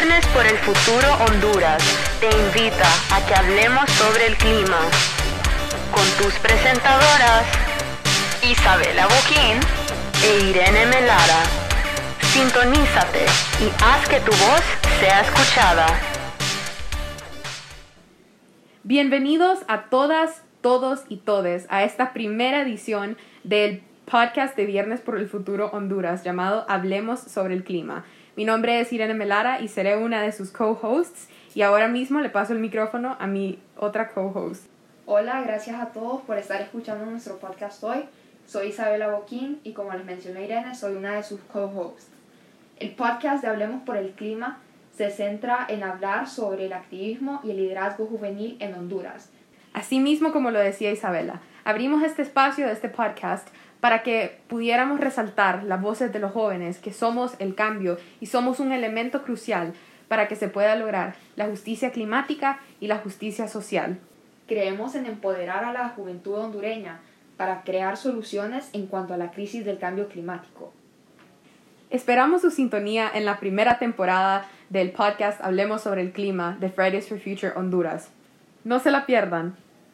Viernes por el Futuro Honduras te invita a que hablemos sobre el clima con tus presentadoras Isabela Boquín e Irene Melara. Sintonízate y haz que tu voz sea escuchada. Bienvenidos a todas, todos y todes a esta primera edición del podcast de Viernes por el Futuro Honduras llamado Hablemos sobre el Clima. Mi nombre es Irene Melara y seré una de sus co-hosts y ahora mismo le paso el micrófono a mi otra co-host. Hola, gracias a todos por estar escuchando nuestro podcast hoy. Soy Isabela Boquín y como les mencionó Irene, soy una de sus co-hosts. El podcast de Hablemos por el Clima se centra en hablar sobre el activismo y el liderazgo juvenil en Honduras. Asimismo, como lo decía Isabela, abrimos este espacio de este podcast para que pudiéramos resaltar las voces de los jóvenes, que somos el cambio y somos un elemento crucial para que se pueda lograr la justicia climática y la justicia social. Creemos en empoderar a la juventud hondureña para crear soluciones en cuanto a la crisis del cambio climático. Esperamos su sintonía en la primera temporada del podcast Hablemos sobre el clima de Fridays for Future Honduras. No se la pierdan.